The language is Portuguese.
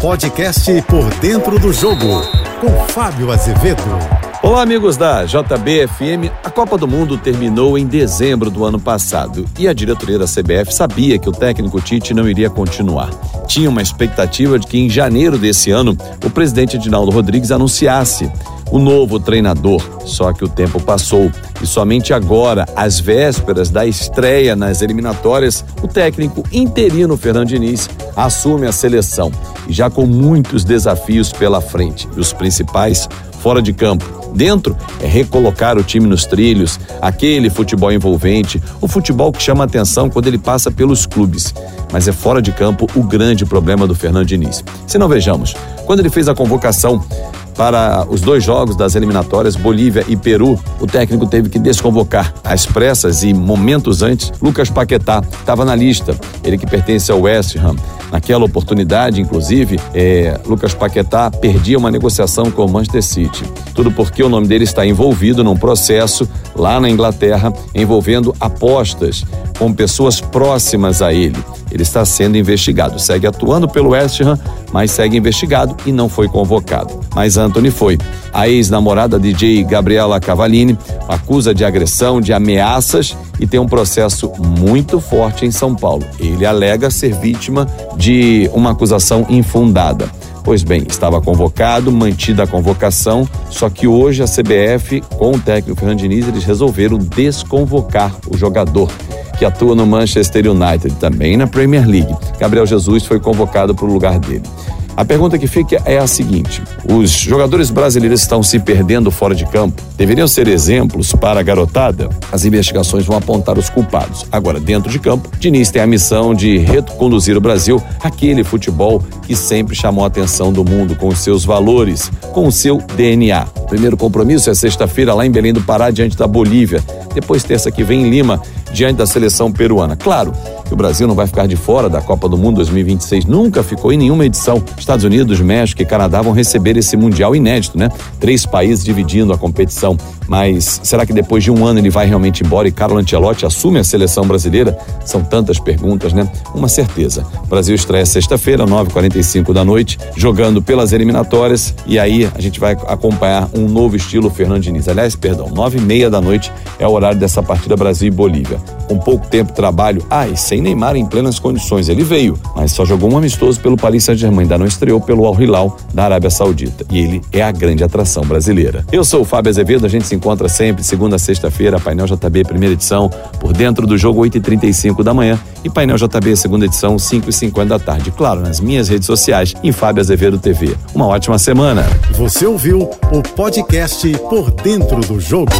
Podcast Por Dentro do Jogo, com Fábio Azevedo. Olá, amigos da JBFM. A Copa do Mundo terminou em dezembro do ano passado e a diretoria da CBF sabia que o técnico Tite não iria continuar. Tinha uma expectativa de que em janeiro desse ano o presidente Edinaldo Rodrigues anunciasse o novo treinador. Só que o tempo passou e somente agora, às vésperas da estreia nas eliminatórias, o técnico interino Fernando Diniz assume a seleção e já com muitos desafios pela frente. E os principais fora de campo. Dentro é recolocar o time nos trilhos, aquele futebol envolvente, o futebol que chama atenção quando ele passa pelos clubes. Mas é fora de campo o grande problema do Fernando Diniz. Se não vejamos, quando ele fez a convocação para os dois jogos das eliminatórias, Bolívia e Peru, o técnico teve que desconvocar às pressas e momentos antes, Lucas Paquetá estava na lista, ele que pertence ao West Ham. Naquela oportunidade, inclusive, é, Lucas Paquetá perdia uma negociação com o Manchester City. Tudo porque o nome dele está envolvido num processo lá na Inglaterra envolvendo apostas com pessoas próximas a ele. Ele está sendo investigado. Segue atuando pelo West Ham, mas segue investigado e não foi convocado. Mas Anthony foi. A ex-namorada DJ Gabriela Cavallini acusa de agressão, de ameaças e tem um processo muito forte em São Paulo. Ele alega ser vítima de uma acusação infundada. Pois bem, estava convocado, mantida a convocação, só que hoje a CBF, com o técnico Fernando eles resolveram desconvocar o jogador que atua no Manchester United, também na Premier League. Gabriel Jesus foi convocado para o lugar dele. A pergunta que fica é a seguinte: os jogadores brasileiros estão se perdendo fora de campo? Deveriam ser exemplos para a garotada? As investigações vão apontar os culpados. Agora, dentro de campo, Diniz tem a missão de reconduzir o Brasil àquele futebol que sempre chamou a atenção do mundo com os seus valores, com o seu DNA. O primeiro compromisso é sexta-feira lá em Belém do Pará, diante da Bolívia. Depois, terça que vem em Lima, diante da seleção peruana. Claro que o Brasil não vai ficar de fora da Copa do Mundo 2026, nunca ficou em nenhuma edição. Estados Unidos, México e Canadá vão receber esse Mundial inédito, né? Três países dividindo a competição. Mas será que depois de um ano ele vai realmente embora e Carlo Ancelotti assume a seleção brasileira? São tantas perguntas, né? Uma certeza. O Brasil estreia sexta-feira, 9h45 da noite, jogando pelas eliminatórias e aí a gente vai acompanhar um novo estilo Fernando Diniz. Aliás, perdão, 9h30 da noite é o horário dessa partida Brasil e Bolívia. Com pouco tempo de trabalho, ah, e sem Neymar em plenas condições. Ele veio, mas só jogou um amistoso pelo Paris Saint-Germain, ainda não estreou pelo Al Hilal da Arábia Saudita. E ele é a grande atração brasileira. Eu sou o Fábio Azevedo, a gente se encontra sempre segunda a sexta-feira, Painel JB, primeira edição, por dentro do jogo 8h35 da manhã e Painel JB, segunda edição, 5h50 da tarde. Claro, nas minhas redes sociais, em Fábio Azevedo TV. Uma ótima semana. Você ouviu o podcast Por Dentro do Jogo.